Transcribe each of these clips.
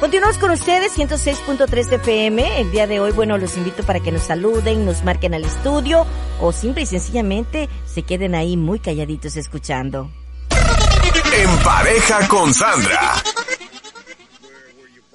Continuamos con ustedes, 106.3 FM. El día de hoy, bueno, los invito para que nos saluden, nos marquen al estudio o simple y sencillamente se queden ahí muy calladitos escuchando. En pareja con Sandra.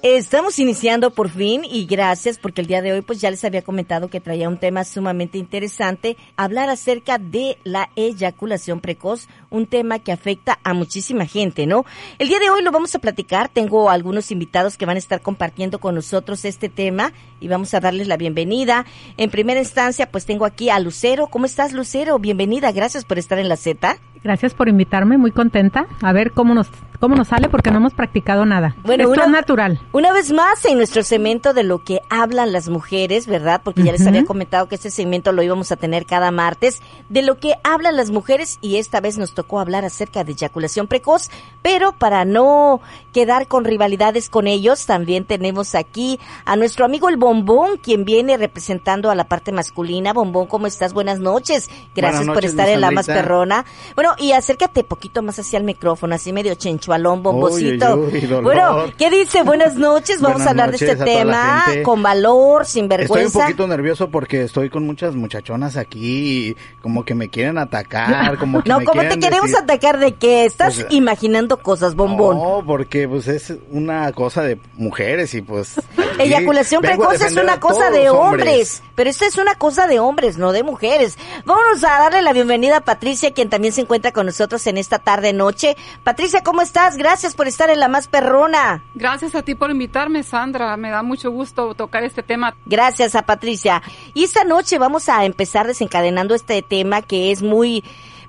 Estamos iniciando por fin y gracias porque el día de hoy pues ya les había comentado que traía un tema sumamente interesante, hablar acerca de la eyaculación precoz, un tema que afecta a muchísima gente, ¿no? El día de hoy lo vamos a platicar, tengo algunos invitados que van a estar compartiendo con nosotros este tema y vamos a darles la bienvenida. En primera instancia pues tengo aquí a Lucero, ¿cómo estás Lucero? Bienvenida, gracias por estar en la Z. Gracias por invitarme, muy contenta. A ver cómo nos cómo nos sale porque no hemos practicado nada. Bueno, Esto una- es natural. Una vez más en nuestro segmento de lo que hablan las mujeres, ¿verdad? Porque ya les había comentado que este segmento lo íbamos a tener cada martes, de lo que hablan las mujeres y esta vez nos tocó hablar acerca de eyaculación precoz, pero para no quedar con rivalidades con ellos, también tenemos aquí a nuestro amigo el Bombón, quien viene representando a la parte masculina. Bombón, ¿cómo estás? Buenas noches. Gracias Buenas por estar en la más perrona. Bueno, y acércate poquito más hacia el micrófono, así medio chenchualón, bombocito. Uy, uy, bueno, ¿qué dice? Buenas noches. Vamos Buenas a hablar de este tema con valor, sin Estoy un vergüenza. poquito nervioso porque estoy con muchas muchachonas aquí y como que me quieren atacar, como que no, me ¿cómo te quieren queremos decir- atacar de qué? Estás Pues, imaginando cosas, bombón. No, porque pues es una cosa de mujeres y pues... Eyaculación precoz es una cosa de los hombres. pero esta es una cosa de hombres, no de mujeres. Vámonos a darle la bienvenida a Patricia, quien también se encuentra con nosotros en esta tarde noche. Patricia, ¿cómo estás? Gracias por estar en la más perrona. Gracias a ti por invitarme, Sandra. Me da mucho gusto tocar este tema. Gracias a Patricia. Y esta noche vamos a empezar desencadenando este tema que es muy,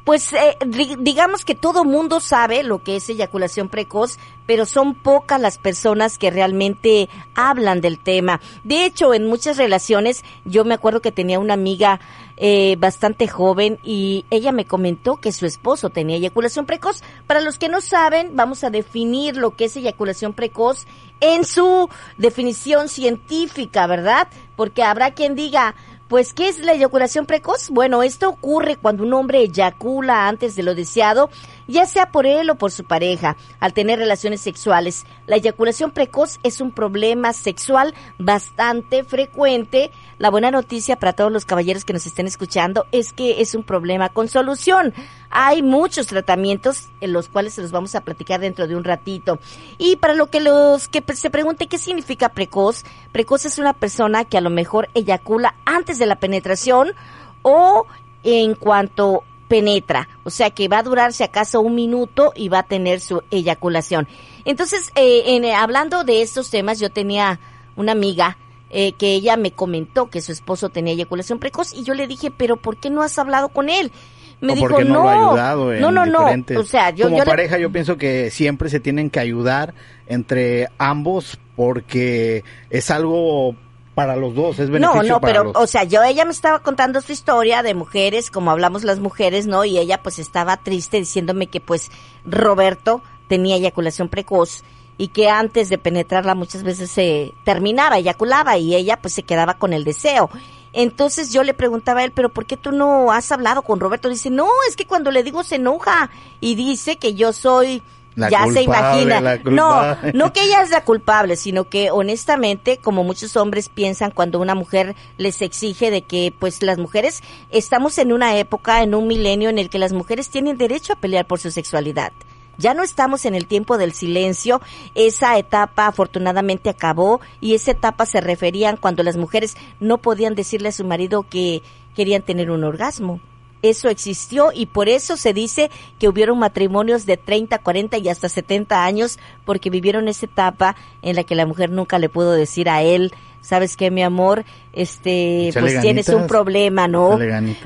pues eh, digamos que todo mundo sabe lo que es eyaculación precoz, pero son pocas las personas que realmente hablan del tema. De hecho, en muchas relaciones, yo me acuerdo que tenía una amiga eh, bastante joven y ella me comentó que su esposo tenía eyaculación precoz. Para los que no saben, vamos a definir lo que es eyaculación precoz en su definición científica, ¿verdad? Porque habrá quien diga, pues, ¿qué es la eyaculación precoz? Bueno, esto ocurre cuando un hombre eyacula antes de lo deseado, ya sea por él o por su pareja, al tener relaciones sexuales. La eyaculación precoz es un problema sexual bastante frecuente. La buena noticia para todos los caballeros que nos estén escuchando es que es un problema con solución. Hay muchos tratamientos en los cuales se los vamos a platicar dentro de un ratito. Y para lo que los que se pregunte qué significa precoz, precoz es una persona que a lo mejor eyacula antes de la penetración o en cuanto penetra, o sea que va a durar si acaso un minuto y va a tener su eyaculación. Entonces, eh, en, eh, hablando de estos temas, yo tenía una amiga eh, que ella me comentó que su esposo tenía eyaculación precoz y yo le dije, pero ¿por qué no has hablado con él? Me o dijo, porque no, no, lo ha ayudado en no, no, no, o sea, yo, como yo le- pareja yo pienso que siempre se tienen que ayudar entre ambos porque es algo para los dos, es No, beneficio no, para pero, los o sea, yo, ella me estaba contando su historia de mujeres, como hablamos las mujeres, ¿no? Y ella pues estaba triste diciéndome que pues Roberto tenía eyaculación precoz y que antes de penetrarla muchas veces se terminaba, eyaculaba y ella pues se quedaba con el deseo. Entonces yo le preguntaba a él, pero ¿por qué tú no has hablado con Roberto? Dice, no, es que cuando le digo se enoja y dice que yo soy... La ya se imagina. No, no que ella es la culpable, sino que honestamente, como muchos hombres piensan cuando una mujer les exige de que pues las mujeres estamos en una época, en un milenio en el que las mujeres tienen derecho a pelear por su sexualidad. Ya no estamos en el tiempo del silencio, esa etapa afortunadamente acabó y esa etapa se referían cuando las mujeres no podían decirle a su marido que querían tener un orgasmo. Eso existió y por eso se dice que hubieron matrimonios de 30, 40 y hasta 70 años porque vivieron esa etapa en la que la mujer nunca le pudo decir a él, sabes qué, mi amor, este, pues tienes un problema, ¿no?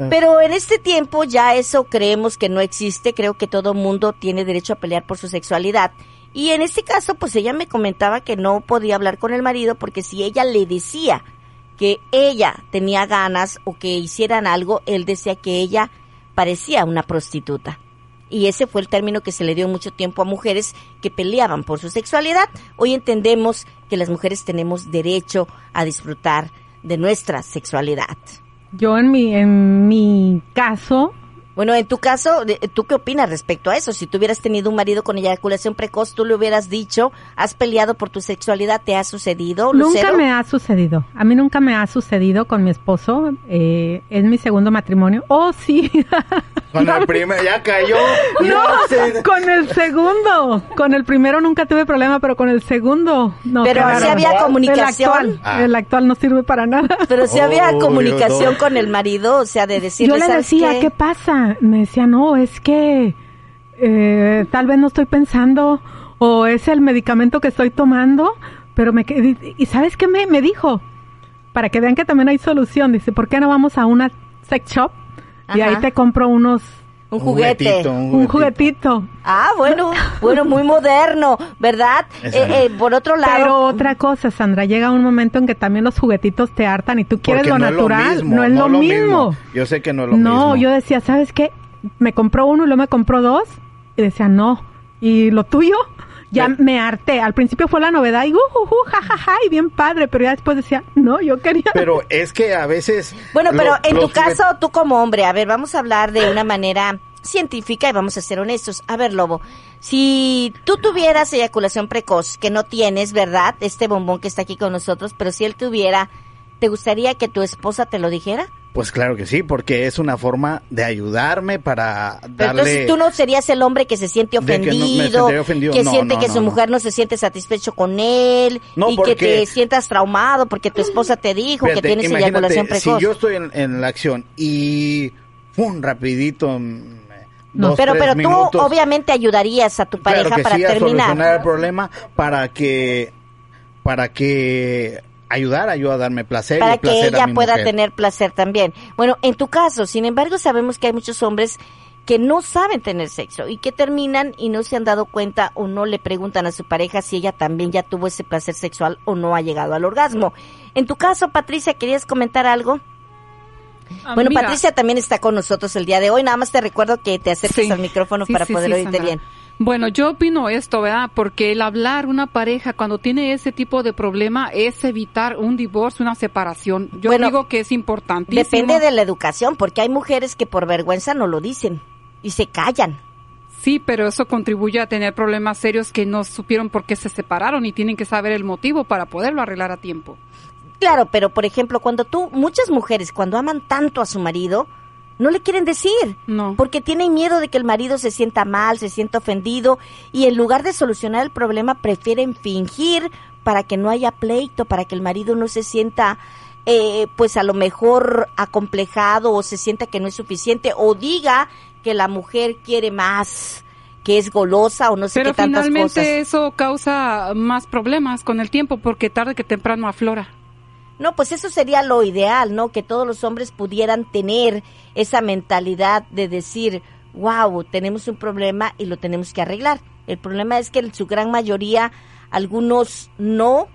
Pero en este tiempo ya eso creemos que no existe, creo que todo mundo tiene derecho a pelear por su sexualidad. Y en este caso, pues ella me comentaba que no podía hablar con el marido porque si ella le decía que ella tenía ganas o que hicieran algo, él decía que ella parecía una prostituta. Y ese fue el término que se le dio mucho tiempo a mujeres que peleaban por su sexualidad. Hoy entendemos que las mujeres tenemos derecho a disfrutar de nuestra sexualidad. Yo en mi, en mi caso, Bueno, en tu caso, ¿tú qué opinas respecto a eso? Si tú hubieras tenido un marido con eyaculación precoz, tú le hubieras dicho, has peleado por tu sexualidad, ¿te ha sucedido, Nunca me ha sucedido. A mí nunca me ha sucedido con mi esposo. Eh, es mi segundo matrimonio. Oh, sí. Con el primer, ya cayó. no, se- con el segundo. Con el primero nunca tuve problema, pero con el segundo. No, Pero qué si había comunicación. El actual, Ah. el actual no sirve para nada. Pero si había comunicación Dios. con el marido, o sea, de decirle, Yo le ¿sabes decía, qué? qué? pasa? Me decía, no, es que eh, tal vez no estoy pensando o es el medicamento que estoy tomando, pero me quedé- ¿Y sabes qué me, me dijo? Para que vean que también hay solución. Dice, ¿por qué no vamos a una sex shop? Y ahí te compro unos... Un juguete. juguetito, Un juguetito. Ah, bueno, bueno, muy moderno, ¿verdad? Eh, eh, por otro lado, Pero otra cosa, Sandra, llega un momento en que también los juguetitos te hartan y tú quieres Porque lo no natural. es lo mismo. no es lo, mismo. Yo sé que no es lo no, mismo. yo decía, ¿sabes qué? Me compró uno y luego me compró dos. Y decía, no. ¿Y lo tuyo? Ya me harté. Al principio fue la novedad y uh, uh, uh, ja, ja, ja, y bien padre. Pero ya después decía, no, yo quería. Pero es que a veces. bueno, lo- pero en tu caso, tú como hombre, a ver, vamos a hablar de una manera científica y vamos a ser honestos. A ver, Lobo, si tú tuvieras eyaculación precoz, que no tienes, ¿verdad? Este bombón que está aquí con nosotros, pero si él tuviera, ¿te gustaría que tu esposa te lo dijera? Pues claro que sí, porque es una forma de ayudarme para Pero darle. entonces tú no serías el hombre que se siente que no- ofendido, que No, siente no, que su mujer no se siente satisfecho con él y porque- que te sientas traumado porque tu esposa te dijo que tienes eyaculación precoz. Si yo estoy en, en la acción y. ¡Pum! Rapidito. mm, No. dos, pero pero tú minutos, obviamente ayudarías a tu claro pareja que para sí, a terminar. solucionar el problema para que. Para que ayudara yo a darme placer. para y que placer a ella mi pueda mujer. tener placer también. Bueno, en tu caso, sin embargo, sabemos que hay muchos hombres que no saben tener sexo y que terminan y no se han dado cuenta o no le preguntan a su pareja si ella también ya tuvo ese placer sexual o no ha llegado al orgasmo. En tu caso, Patricia, ¿querías comentar algo? Ah, bueno, mira, Patricia también está con nosotros el día de hoy. Nada más te recuerdo que te acerques sí. al micrófono Sí, para sí, poder sí, oírte Sandra. bien. Bueno, yo opino esto, ¿verdad? Porque el hablar una pareja cuando tiene ese tipo de problema es evitar un divorcio, una separación. Yo Bueno, digo que es importantísimo. Depende de la educación, porque hay mujeres que por vergüenza no lo dicen y se callan. Sí, pero eso contribuye a tener problemas serios que no supieron por qué se separaron y tienen que saber el motivo para poderlo arreglar a tiempo. Claro, pero por ejemplo, cuando tú, muchas mujeres cuando aman tanto a su marido, no le quieren decir. No. Porque tienen miedo de que el marido se sienta mal, se sienta ofendido y en lugar de solucionar el problema prefieren fingir para que no haya pleito, para que el marido no se sienta eh, pues a lo mejor acomplejado o se sienta que no es suficiente o diga que la mujer quiere más, que es golosa o no sé Pero qué tantas finalmente cosas. eso causa más problemas con el tiempo porque tarde que temprano aflora. No, pues eso sería lo ideal, ¿no? Que todos los hombres pudieran tener esa mentalidad de decir, wow, tenemos un problema y lo tenemos que arreglar. El problema es que en su gran mayoría, algunos no,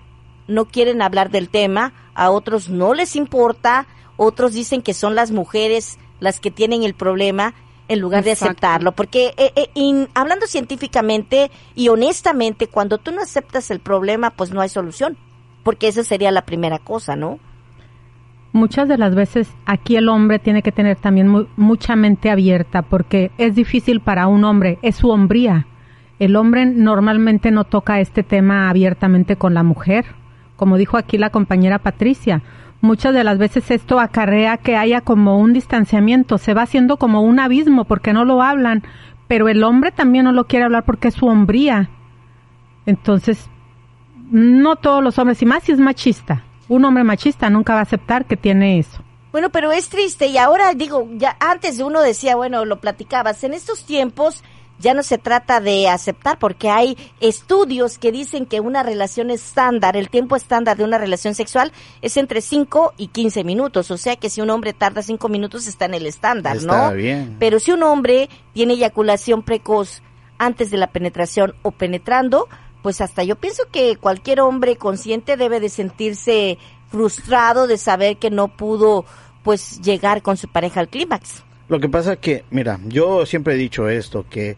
no quieren hablar del tema, a otros no les importa, otros dicen que son las mujeres las que tienen el problema en lugar de aceptarlo. Porque eh, eh, in- hablando científicamente y honestamente, cuando tú no aceptas el problema, pues no hay solución. Porque esa sería la primera cosa, ¿no? Muchas de las veces aquí el hombre tiene que tener también mu- mucha mente abierta porque es difícil para un hombre, es su hombría. El hombre normalmente no toca este tema abiertamente con la mujer. Como dijo aquí la compañera Patricia, muchas de las veces esto acarrea que haya como un distanciamiento, se va haciendo como un abismo porque no lo hablan, pero el hombre también no lo quiere hablar porque es su hombría. Entonces, no todos los hombres, y más si es machista. Un hombre machista nunca va a aceptar que tiene eso. Bueno, pero es triste y ahora digo, ya antes uno decía, bueno, lo platicabas, en estos tiempos ya no se trata de aceptar porque hay estudios que dicen que una relación estándar, el tiempo estándar de una relación sexual es entre 5 y 15 minutos, o sea que si un hombre tarda 5 minutos está en el estándar, Está ¿no? bien. Pero si un hombre tiene eyaculación precoz antes de la penetración o penetrando, pues hasta yo pienso que cualquier hombre consciente debe de sentirse frustrado de saber que no pudo pues llegar con su pareja al clímax. Lo que pasa que, mira, yo siempre he dicho esto, que,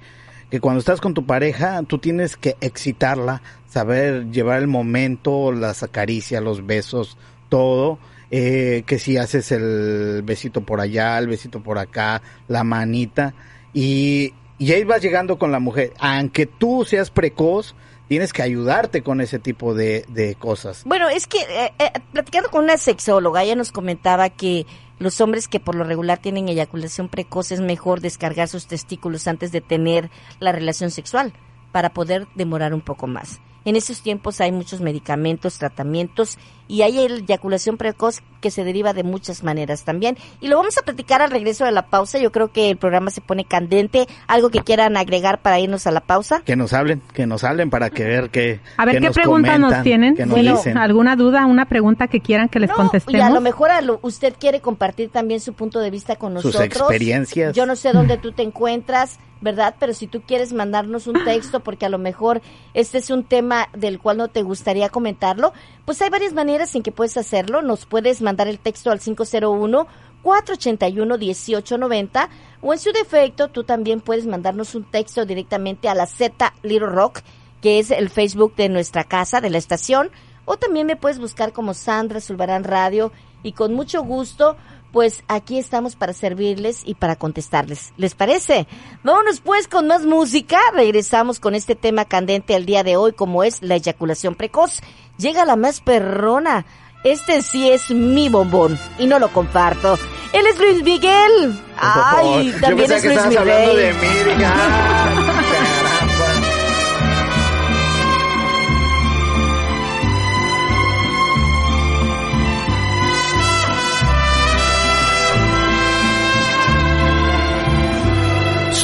que cuando estás con tu pareja, tú tienes que excitarla, saber llevar el momento, las acaricias, los besos, todo, eh, que si haces el besito por allá, el besito por acá, la manita, y, y ahí vas llegando con la mujer. Aunque tú seas precoz, tienes que ayudarte con ese tipo de, cosas. Bueno, es que eh, eh, platicando con una sexóloga, ella nos comentaba que los hombres que por lo regular tienen eyaculación precoz es mejor descargar sus testículos antes de tener la relación sexual para poder demorar un poco más. En estos tiempos hay muchos medicamentos, tratamientos y hay eyaculación precoz que se deriva de muchas maneras también. Y lo vamos a platicar al regreso de la pausa. Yo creo que el programa se pone candente. ¿Algo que quieran agregar para irnos a la pausa? Que nos hablen, que nos hablen para que ver qué A ver, ¿qué nos pregunta nos tienen? nos Bueno, dicen. ¿Alguna duda, una pregunta que quieran que les No, contestemos? Y a lo mejor a lo- usted quiere compartir también su punto de vista con Sus nosotros. experiencias. Yo no sé dónde tú te encuentras, ¿verdad? Pero si tú quieres mandarnos un texto, porque a lo mejor este es un tema del cual no te gustaría comentarlo, pues hay varias maneras en que puedes hacerlo. Nos puedes mandar el texto al 501 481-1890 o en su defecto tú también puedes mandarnos un texto directamente a la Z Little Rock, que es el Facebook de nuestra casa, de la estación, o también me puedes buscar como Sandra Zulbarán Radio y con mucho gusto, pues aquí estamos para servirles y para contestarles. ¿Les parece? Vámonos pues con más música. Regresamos con este tema candente al día de hoy como es la eyaculación precoz. Llega la más perrona. Este sí es mi bombón y no lo comparto. Él es Luis Miguel. Ay, también es que Luis estabas hablando de Miguel. mí,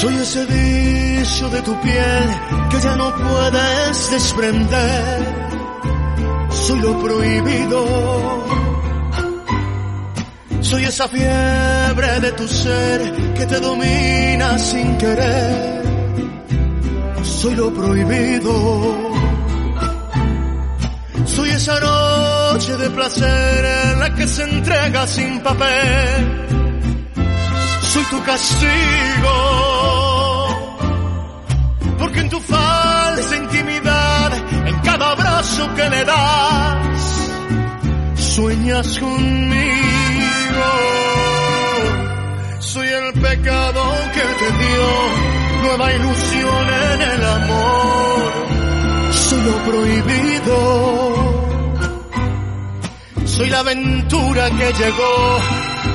Soy ese vicio de tu piel que ya no puedes desprender. Soy lo prohibido. Soy esa fiebre de tu ser que te domina sin querer. Soy lo prohibido. Soy esa noche de placer en la que se entrega sin papel soy tu castigo. Porque en tu falsa intimidad, en cada abrazo que le das, sueñas conmigo. Soy el pecado que te dio nueva ilusión en el amor. Soy lo prohibido. Soy la aventura que llegó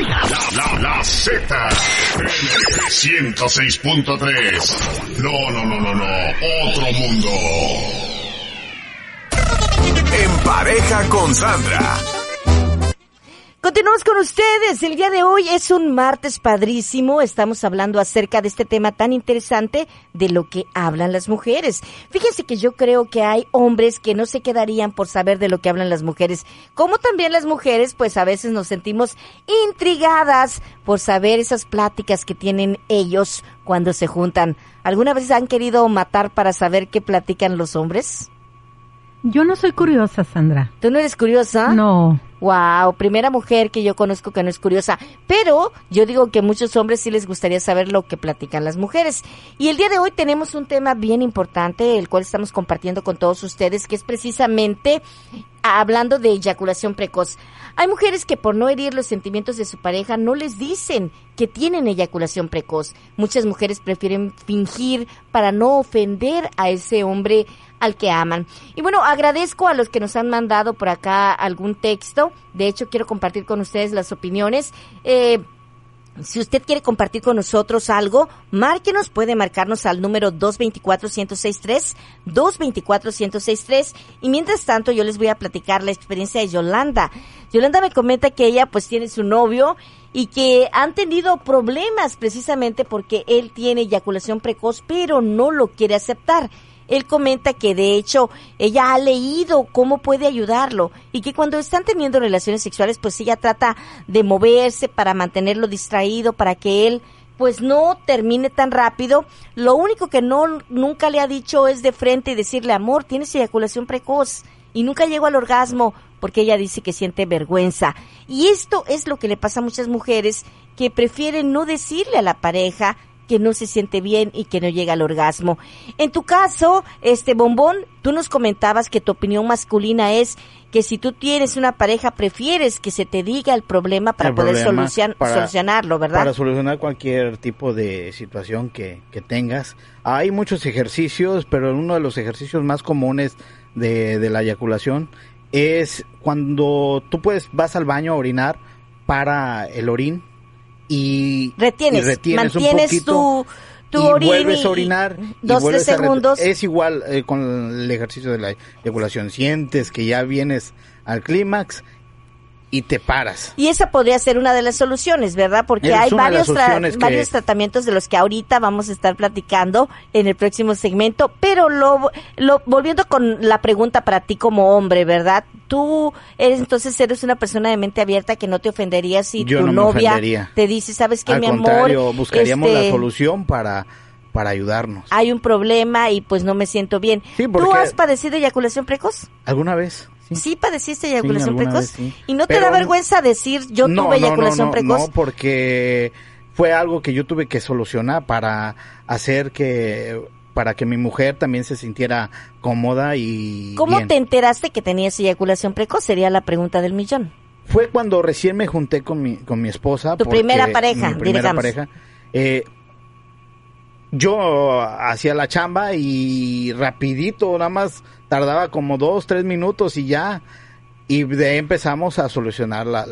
La, la Z. 106.3. No, no, no, no, no. Otro mundo. En pareja con Sandra. Continuamos con ustedes. El día de hoy es un martes padrísimo. Estamos hablando acerca de este tema tan interesante de lo que hablan las mujeres. Fíjense que yo creo que hay hombres que no se quedarían por saber de lo que hablan las mujeres. Como también las mujeres, pues a veces nos sentimos intrigadas por saber esas pláticas que tienen ellos cuando se juntan. ¿Alguna vez han querido matar para saber qué platican los hombres? Yo no soy curiosa, Sandra. ¿Tú no eres curiosa? No. Wow, primera mujer que yo conozco que no es curiosa. Pero yo digo que muchos hombres sí les gustaría saber lo que platican las mujeres. Y el día de hoy tenemos un tema bien importante, el cual estamos compartiendo con todos ustedes, que es precisamente hablando de eyaculación precoz. Hay mujeres que por no herir los sentimientos de su pareja no les dicen que tienen eyaculación precoz. Muchas mujeres prefieren fingir para no ofender a ese hombre al que aman. Y bueno, agradezco a los que nos han mandado por acá algún texto. De hecho, quiero compartir con ustedes las opiniones. Eh, Si usted quiere compartir con nosotros algo, márquenos, puede marcarnos al número 224-1063, 224-1063. Y mientras tanto, yo les voy a platicar la experiencia de Yolanda. Yolanda me comenta que ella pues tiene su novio y que han tenido problemas precisamente porque él tiene eyaculación precoz, pero no lo quiere aceptar. Él comenta que de hecho ella ha leído cómo puede ayudarlo y que cuando están teniendo relaciones sexuales pues ella trata de moverse para mantenerlo distraído para que él pues no termine tan rápido. Lo único que no nunca le ha dicho es de frente y decirle, "Amor, tienes eyaculación precoz." Y nunca llegó al orgasmo porque ella dice que siente vergüenza. Y esto es lo que le pasa a muchas mujeres que prefieren no decirle a la pareja que no se siente bien y que no llega al orgasmo. En tu caso, este bombón, tú nos comentabas que tu opinión masculina es que si tú tienes una pareja prefieres que se te diga el problema para El poder problema solucion- para- solucionarlo, ¿verdad? Para solucionar cualquier tipo de situación que, que tengas. Hay muchos ejercicios, pero uno de los ejercicios más comunes de, de la eyaculación es cuando tú puedes, vas al baño a orinar para el orín y retienes, y retienes un mantienes poquito tu, tu y vuelves a orinar dos, tres segundos. Es igual eh, con el ejercicio de la eyaculación. Sientes que ya vienes al clímax y te paras. Y esa podría ser una de las soluciones, ¿verdad? Porque Es hay varios, las tra- soluciones que- varios tratamientos de los que ahorita vamos a estar platicando en el próximo segmento. Pero lo, lo volviendo con la pregunta para ti como hombre, ¿verdad? Tú eres entonces eres una persona de mente abierta que no te ofendería si Yo tu no novia te dice, ¿sabes qué, Al mi amor? buscaríamos Este, la solución para, para ayudarnos. Hay un problema y pues no me siento bien. Sí, ¿Tú has padecido eyaculación precoz? ¿Alguna vez? Sí, padeciste eyaculación precoz. sí. ¿Y no te da vergüenza decir yo No, tuve eyaculación no, no, precoz? No, porque fue algo que yo tuve que solucionar para hacer que para que mi mujer también se sintiera cómoda y ¿Cómo bien. te enteraste que tenías eyaculación precoz? Sería la pregunta del millón. Fue cuando recién me junté con mi, con mi esposa. Tu primera pareja, Mi primera digamos. pareja. Eh, yo hacía la chamba y rapidito, nada más tardaba como dos, tres minutos y ya. Y de ahí empezamos a solucionar la,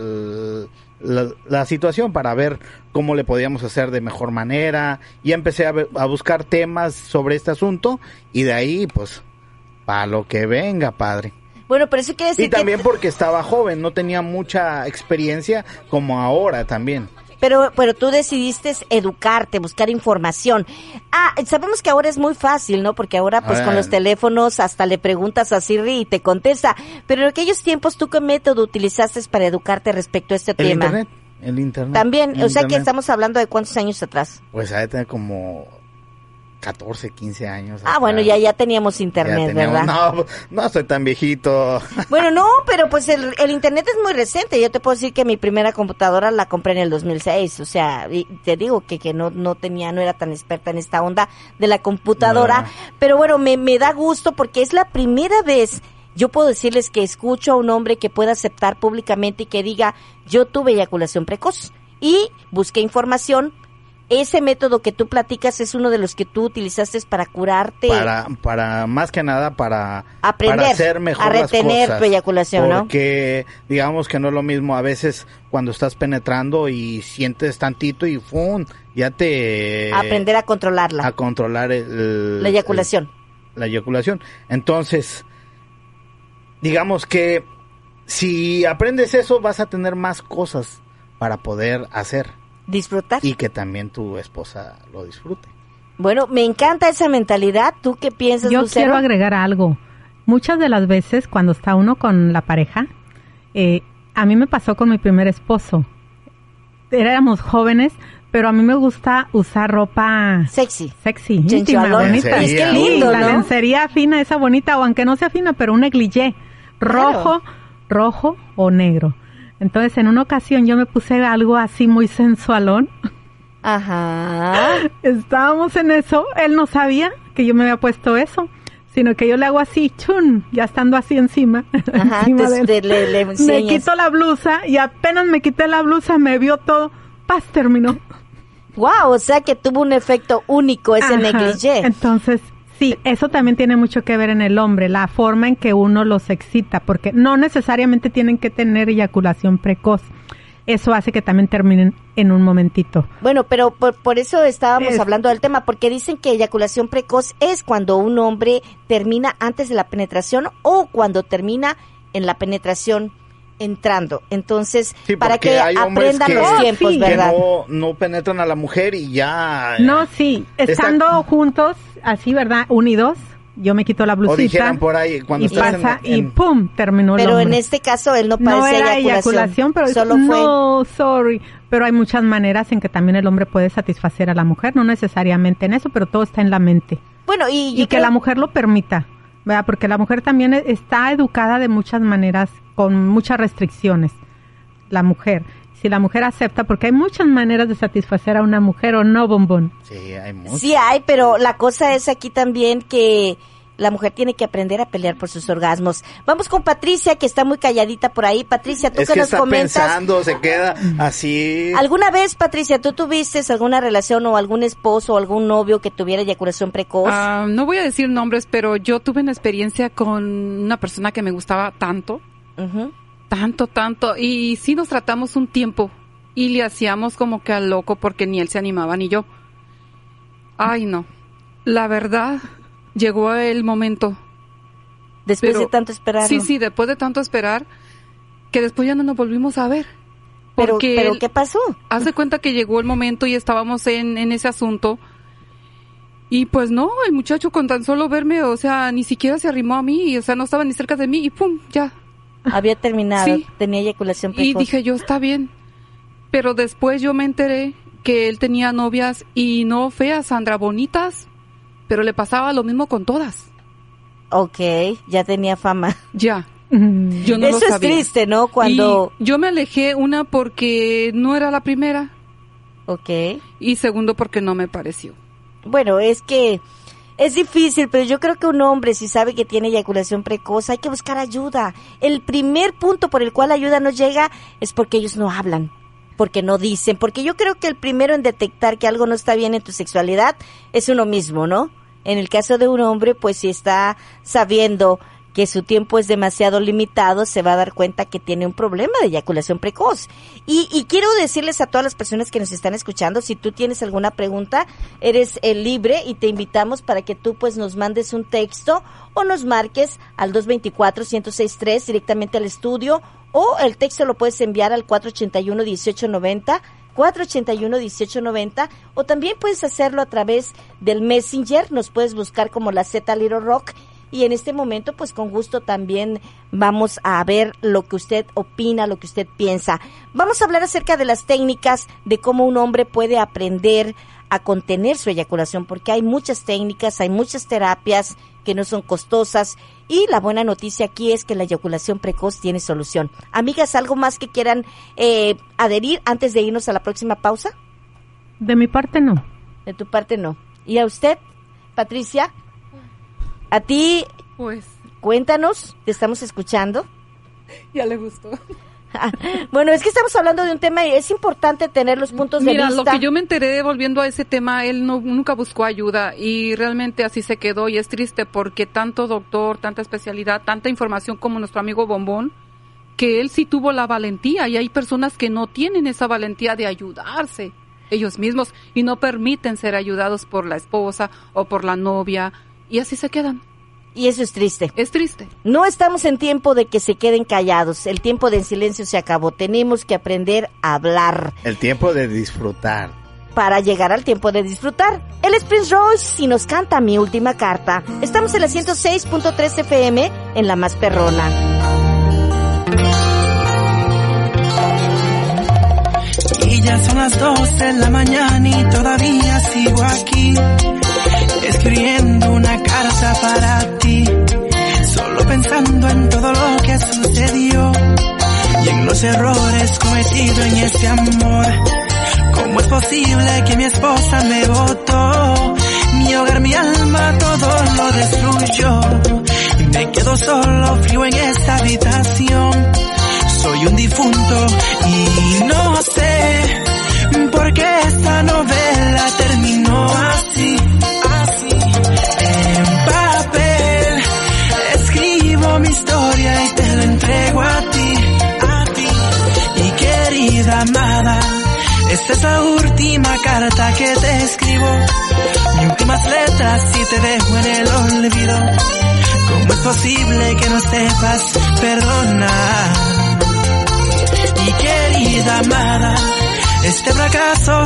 la, la situación para ver cómo le podíamos hacer de mejor manera. Y empecé a, a buscar temas sobre este asunto y de ahí, pues, para lo que venga, padre. Bueno, pero eso quiere decir Y también que... porque estaba joven, no tenía mucha experiencia como ahora también. Pero, pero tú decidiste educarte, buscar información. Ah, sabemos que ahora es muy fácil, ¿no? Porque ahora, pues, con los teléfonos hasta le preguntas a Siri y te contesta. Pero en aquellos tiempos, ¿tú qué método utilizaste para educarte respecto a este El tema? internet, el internet. También, el o sea que estamos hablando de cuántos años atrás. Pues de tener como 14, 15 años. Ah, bueno, ya, ya teníamos Ya internet, teníamos- ¿verdad? No, no soy tan viejito. Bueno, no, pero pues el, el internet es muy reciente. Yo te puedo decir que mi primera computadora la compré en el 2006. O sea, y te digo que, que no, no tenía, no era tan experta en esta onda de la computadora. No. Pero bueno, me, me da gusto porque es la primera vez, yo puedo decirles que escucho a un hombre que pueda aceptar públicamente y que diga, yo tuve eyaculación precoz. Y busqué información. Ese método que tú platicas es uno de los que tú utilizaste para curarte. Para, para, más que nada, para, Aprender para hacer mejor a retener las cosas. tu eyaculación, ¿no? Porque, digamos que no es lo mismo a veces cuando estás penetrando y sientes tantito y ¡fum! Ya te... aprender a controlarla. a controlar el- la eyaculación. el- la eyaculación. Entonces, digamos que si aprendes eso vas a tener más cosas para poder hacer Disfrutar. y que también tu esposa lo disfrute. Bueno, me encanta esa mentalidad. ¿Tú qué piensas, Yo Lucero? quiero agregar algo. Muchas de las veces cuando está uno con la pareja, eh, a mí me pasó con mi primer esposo. Éramos jóvenes, pero a mí me gusta usar ropa Sexy. sexy, íntima, bonita. Es que Sí, lindo, La ¿no? lencería fina, esa bonita, o aunque no sea fina, pero un negligé rojo, rojo o negro. Entonces, en una ocasión yo me puse algo así muy sensualón. Ajá. Estábamos en eso, él no sabía que yo me había puesto eso, sino que yo le hago así, chun, ya estando así encima. Ajá, encima te- de él. te- le- le me quito la blusa y apenas me quité la blusa me vio todo, paz terminó. Wow, o sea que tuvo un efecto único ese negligé. Entonces, sí, eso también tiene mucho que ver en el hombre, la forma en que uno los excita, porque no necesariamente tienen que tener eyaculación precoz. eso hace que también terminen en un momentito. Bueno, pero por, por eso estábamos Es- hablando del tema, porque dicen que eyaculación precoz es cuando un hombre termina antes de la penetración o cuando termina en la penetración entrando. Entonces, Sí, para que aprendan que- los Oh, tiempos, sí. que ¿verdad? no, no penetran a la mujer y ya. No, sí, estando juntos, así, ¿verdad? Unidos, yo me quito la O blusita. dijeran por ahí, cuando y estás en- pasa y pum, terminó el Pero en este caso él no no parece era eyaculación, eyaculación, pero solo fue no, sorry, pero hay muchas maneras en que también el hombre puede satisfacer a la mujer, no necesariamente en eso, pero todo está en la mente bueno y, que creo- la mujer lo permita, ¿verdad? Porque la mujer también e- está educada de muchas maneras con muchas restricciones. La mujer, si la mujer acepta, porque hay muchas maneras de satisfacer a una mujer o no, bombón. Sí, hay mucho. Sí hay, pero la cosa es aquí también que la mujer tiene que aprender a pelear por sus orgasmos. Vamos con Patricia, que está muy calladita por ahí. Patricia, tú es que, que nos está comentas. pensando, se queda así. ¿Alguna vez, Patricia, tú tuviste alguna relación o algún esposo o algún novio que tuviera eyaculación precoz? Ah, no voy a decir nombres, pero yo tuve una experiencia con una persona que me gustaba tanto, Tanto, tanto, y sí nos tratamos un tiempo y le hacíamos como que al loco porque ni él se animaba ni yo. Ay, no. La verdad, llegó el momento. Después pero- de tanto esperarlo. Sí, sí, después de tanto esperar, que después ya no nos volvimos a ver. Pero, Porque pero él- ¿qué pasó? haz de cuenta que llegó el momento y estábamos en, en ese asunto. Y pues no, el muchacho con tan solo verme, o sea, ni siquiera se arrimó a mí, o sea, no estaba ni cerca de mí y pum, ya. Había terminado, Sí. tenía eyaculación precoz. Y dije yo, está bien. Pero después yo me enteré que él tenía novias y no feas, Sandra, bonitas, pero le pasaba lo mismo con todas. Ok, ya tenía fama. Ya, yo no Eso lo es sabía. triste, ¿no? Cuando... Y yo me alejé, una porque no era la primera Ok. y segundo porque no me pareció. Bueno, es que es difícil, pero yo creo que un hombre si sabe que tiene eyaculación precoz hay que buscar ayuda. El primer punto por el cual ayuda no llega es porque ellos no hablan, porque no dicen, porque yo creo que el primero en detectar que algo no está bien en tu sexualidad es uno mismo, ¿no? En el caso de un hombre, pues si está sabiendo que su tiempo es demasiado limitado, se va a dar cuenta que tiene un problema de eyaculación precoz. Y, y quiero decirles a todas las personas que nos están escuchando, si tú tienes alguna pregunta, eres eh, libre y te invitamos para que tú pues nos mandes un texto o nos marques al 224-1063 directamente al estudio o el texto lo puedes enviar al 481-1890. 481-1890 o también puedes hacerlo a través del Messenger, nos puedes buscar como la Z Little Rock y en este momento pues con gusto también vamos a ver lo que usted opina, lo que usted piensa. Vamos a hablar acerca de las técnicas de cómo un hombre puede aprender a contener su eyaculación porque hay muchas técnicas, hay muchas terapias que no son costosas y la buena noticia aquí es que la eyaculación precoz tiene solución. Amigas, ¿algo más que quieran eh, adherir antes de irnos a la próxima pausa? De mi parte no. De tu parte no. ¿Y a usted, Patricia? A ti, Pues cuéntanos, te estamos escuchando. ya le gustó. bueno, es que estamos hablando de un tema y es importante tener los puntos de Mira, vista. lo que yo me enteré volviendo a ese tema, él no, nunca buscó ayuda y realmente así se quedó y es triste porque tanto doctor, tanta especialidad, tanta información como nuestro amigo Bombón, que él sí tuvo la valentía y hay personas que no tienen esa valentía de ayudarse ellos mismos y no permiten ser ayudados por la esposa o por la novia y así se quedan. Y eso es triste. Es triste. No estamos en tiempo de que se queden callados. El tiempo de silencio se acabó. Tenemos que aprender a hablar El tiempo de disfrutar. para llegar al tiempo de disfrutar. Él es Prince Royce y nos canta mi última carta. Estamos en la 106.3 FM en La Más Perrona. Y ya son las 12 de la mañana y todavía sigo aquí, escribiendo una carta para ti, solo pensando en todo lo que sucedió y en los errores cometidos en este amor. ¿Cómo es posible que mi esposa me votó? Mi hogar, mi alma, todo lo destruyó. Me quedo solo, frío en esta habitación. Soy un difunto y no sé y te dejo en el olvido. ¿Cómo es posible que no sepas perdonar? Querida amada, este fracaso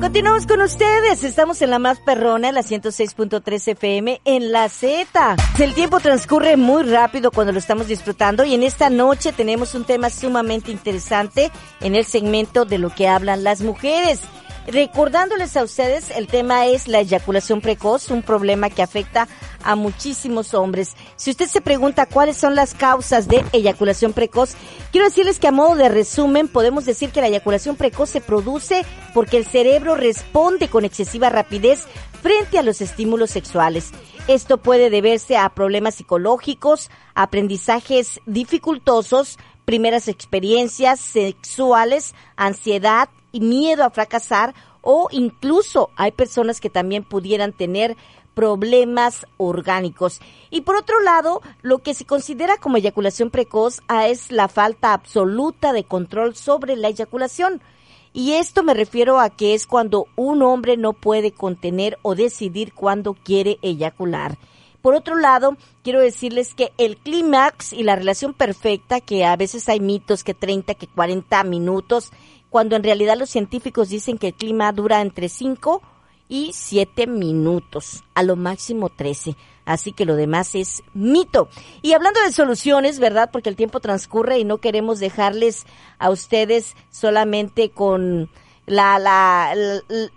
Continuamos con ustedes. Estamos en la más perrona, la 106.3 FM, en la Z. El tiempo transcurre muy rápido cuando lo estamos disfrutando y en esta noche tenemos un tema sumamente interesante en el segmento de lo que hablan las mujeres. Recordándoles a ustedes, el tema es la eyaculación precoz, un problema que afecta a muchísimos hombres. Si usted se pregunta cuáles son las causas de eyaculación precoz, quiero decirles que a modo de resumen podemos decir que la eyaculación precoz se produce porque el cerebro responde con excesiva rapidez frente a los estímulos sexuales. Esto puede deberse a problemas psicológicos, aprendizajes dificultosos, primeras experiencias sexuales, ansiedad y miedo a fracasar o incluso hay personas que también pudieran tener problemas orgánicos. Y por otro lado, lo que se considera como eyaculación precoz ah, es la falta absoluta de control sobre la eyaculación. Y esto me refiero a que es cuando un hombre no puede contener o decidir cuándo quiere eyacular. Por otro lado, quiero decirles que el clímax y la relación perfecta, que a veces hay mitos que 30, que 40 minutos, cuando en realidad los científicos dicen que el clima dura entre 5 y 7 minutos, a lo máximo 13. Así que lo demás es mito. Y hablando de soluciones, ¿verdad? Porque el tiempo transcurre y no queremos dejarles a ustedes solamente con la, la,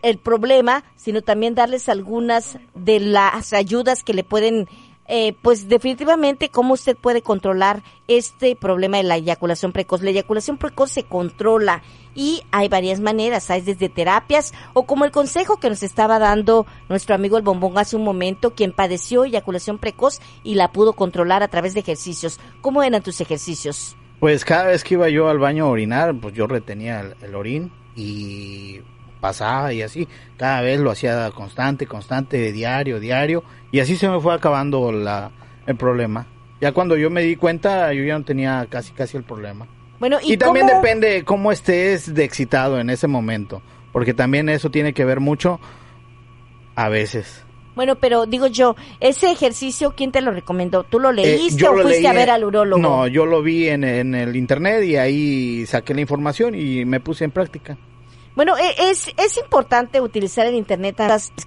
el, problema, sino también darles algunas de las ayudas que le pueden eh, pues definitivamente cómo usted puede controlar este problema de la eyaculación precoz. La eyaculación precoz se controla y hay varias maneras, hay desde terapias o como el consejo que nos estaba dando nuestro amigo el bombón hace un momento, quien padeció eyaculación precoz y la pudo controlar a través de ejercicios. ¿Cómo eran tus ejercicios? Pues cada vez que iba yo al baño a orinar, pues yo retenía el orín y pasaba y así. Cada vez lo hacía constante, constante, diario, diario. Y así se me fue acabando la, el problema. Ya cuando yo me di cuenta, yo ya no tenía casi, casi el problema. Bueno, y, Y también cómo- depende cómo estés de excitado en ese momento. Porque también eso tiene que ver mucho a veces. Bueno, pero digo yo, ese ejercicio, ¿quién te lo recomendó? ¿Tú lo Eh, leíste o lo fuiste leí a ver al urólogo? No, yo lo vi en, en el internet y ahí saqué la información y me puse en práctica. Bueno, e- es, es importante utilizar el Internet,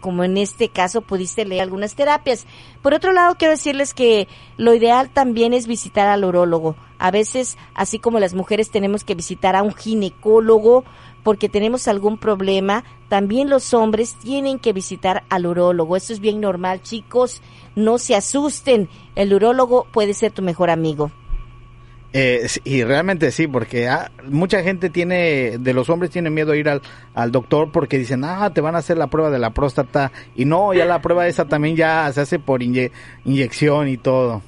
como en este caso pudiste leer algunas terapias. Por otro lado, quiero decirles que lo ideal también es visitar al urólogo. A veces, así como las mujeres tenemos que visitar a un ginecólogo porque tenemos algún problema, también los hombres tienen que visitar al urólogo. Esto es bien normal, chicos. No se asusten. El urólogo puede ser tu mejor amigo. Eh, y realmente sí, porque ah, mucha gente tiene, de los hombres tiene miedo a ir al, al doctor porque dicen, ah, te van a hacer la prueba de la próstata. Y no, ya la prueba esa también ya se hace por inye- inyección y todo.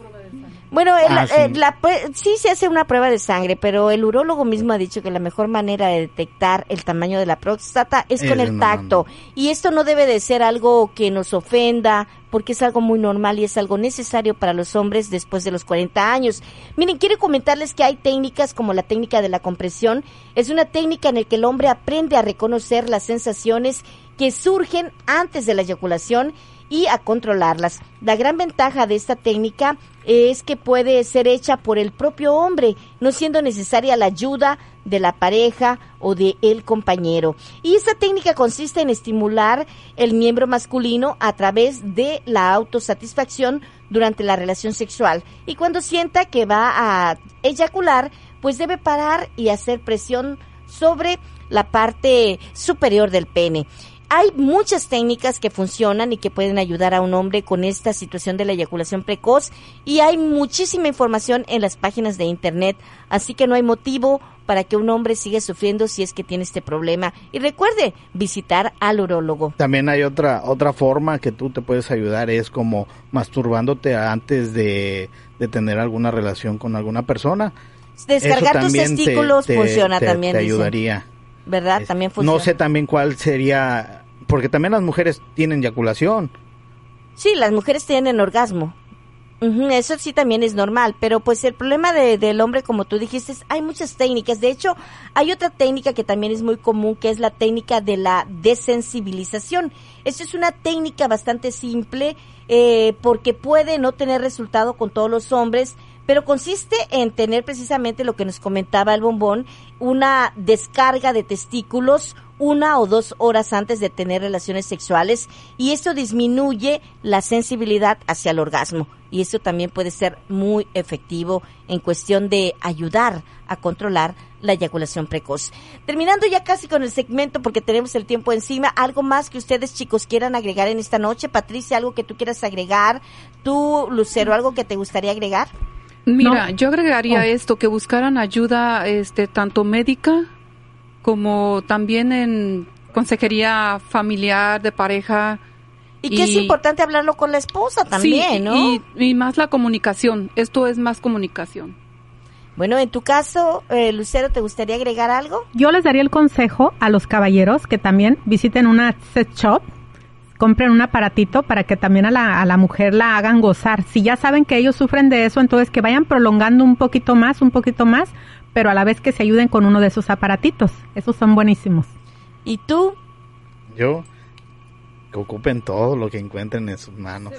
Bueno, el- Ah, sí. eh, la sí se hace una prueba de sangre, pero el urólogo mismo ha dicho que la mejor manera de detectar el tamaño de la próstata es con el normal. tacto. Y esto no debe de ser algo que nos ofenda, porque es algo muy normal y es algo necesario para los hombres después de los 40 años. Miren, quiero comentarles que hay técnicas como la técnica de la compresión. Es una técnica en la que el hombre aprende a reconocer las sensaciones que surgen antes de la eyaculación y a controlarlas. La gran ventaja de esta técnica es que puede ser hecha por el propio hombre, no siendo necesaria la ayuda de la pareja o de el compañero. Y esta técnica consiste en estimular el miembro masculino a través de la autosatisfacción durante la relación sexual. Y cuando sienta que va a eyacular, pues debe parar y hacer presión sobre la parte superior del pene. Hay muchas técnicas que funcionan y que pueden ayudar a un hombre con esta situación de la eyaculación precoz y hay muchísima información en las páginas de internet, así que no hay motivo para que un hombre siga sufriendo si es que tiene este problema. Y recuerde visitar al urólogo. También hay otra otra forma que tú te puedes ayudar, es como masturbándote antes de, de tener alguna relación con alguna persona. Descargar tus testículos te- funciona te- también. Te ayudaría. ¿Verdad? Es- También funciona. No sé también cuál sería, porque también las mujeres tienen eyaculación. Sí, las mujeres tienen orgasmo. Eso sí también es normal, pero pues el problema de- del hombre, como tú dijiste, es- hay muchas técnicas. De hecho, hay otra técnica que también es muy común, que es la técnica de la desensibilización. Esta es una técnica bastante simple, eh, porque puede no tener resultado con todos los hombres, pero consiste en tener precisamente lo que nos comentaba el bombón, una descarga de testículos una o dos horas antes de tener relaciones sexuales y esto disminuye la sensibilidad hacia el orgasmo y esto también puede ser muy efectivo en cuestión de ayudar a controlar la eyaculación precoz. Terminando ya casi con el segmento porque tenemos el tiempo encima, algo más que ustedes chicos quieran agregar en esta noche, Patricia, algo que tú quieras agregar, tú Lucero, algo que te gustaría agregar? Mira, No. yo agregaría Oh. esto, que buscaran ayuda este, tanto médica como también en consejería familiar, de pareja. Y que es Y- importante hablarlo con la esposa también, Sí, ¿no? y, y más la comunicación. Esto es más comunicación. Bueno, en tu caso, eh, Lucero, ¿te gustaría agregar algo? Yo les daría el consejo a los caballeros que también visiten una sex shop, compren un aparatito para que también a la, a la mujer la hagan gozar. Si ya saben que ellos sufren de eso, entonces que vayan prolongando un poquito más, un poquito más, pero a la vez que se ayuden con uno de esos aparatitos. Esos son buenísimos. ¿Y tú? Yo, que ocupen todo lo que encuentren en sus manos.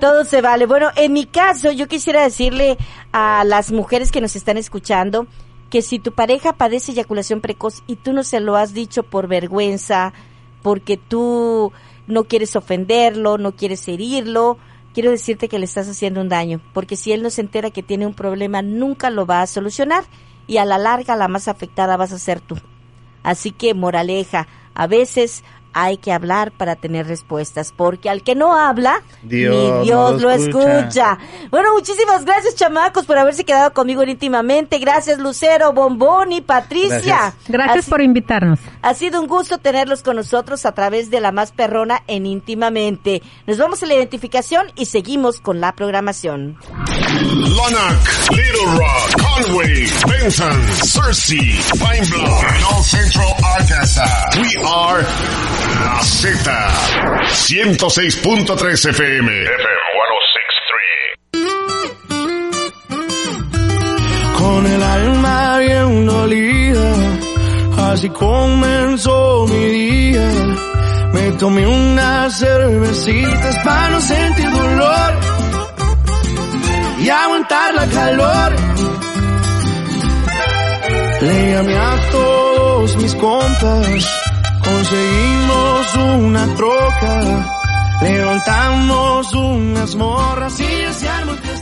Todo se vale. Bueno, en mi caso, yo quisiera decirle a las mujeres que nos están escuchando que si tu pareja padece eyaculación precoz y tú no se lo has dicho por vergüenza, porque tú no quieres ofenderlo, no quieres herirlo, quiero decirte que le estás haciendo un daño, porque si él no se entera que tiene un problema, nunca lo va a solucionar y a la larga la más afectada vas a ser tú. Así que, moraleja, a veces hay que hablar para tener respuestas, porque al que no habla, Dios ni no Dios lo lo escucha. escucha. Bueno, muchísimas gracias, chamacos, por haberse quedado conmigo en íntimamente. Gracias, Lucero, Bombón y Patricia. Gracias. Por invitarnos. Ha sido un gusto tenerlos con nosotros a través de la más perrona en íntimamente. Nos vamos a la identificación y seguimos con la programación. Lonac, Little Rock, Conway, Benton, Cersei, Pine Bluff, North Central Arkansas. We are La Z. 106.3 FM. FM 1063. con el alma bien dolida. Así comenzó mi día. Me tomé unas cervecitas para no sentir dolor y aguantar la calor. Le llamé a todos mis compas, conseguimos una troca, levantamos unas morras y se armó el.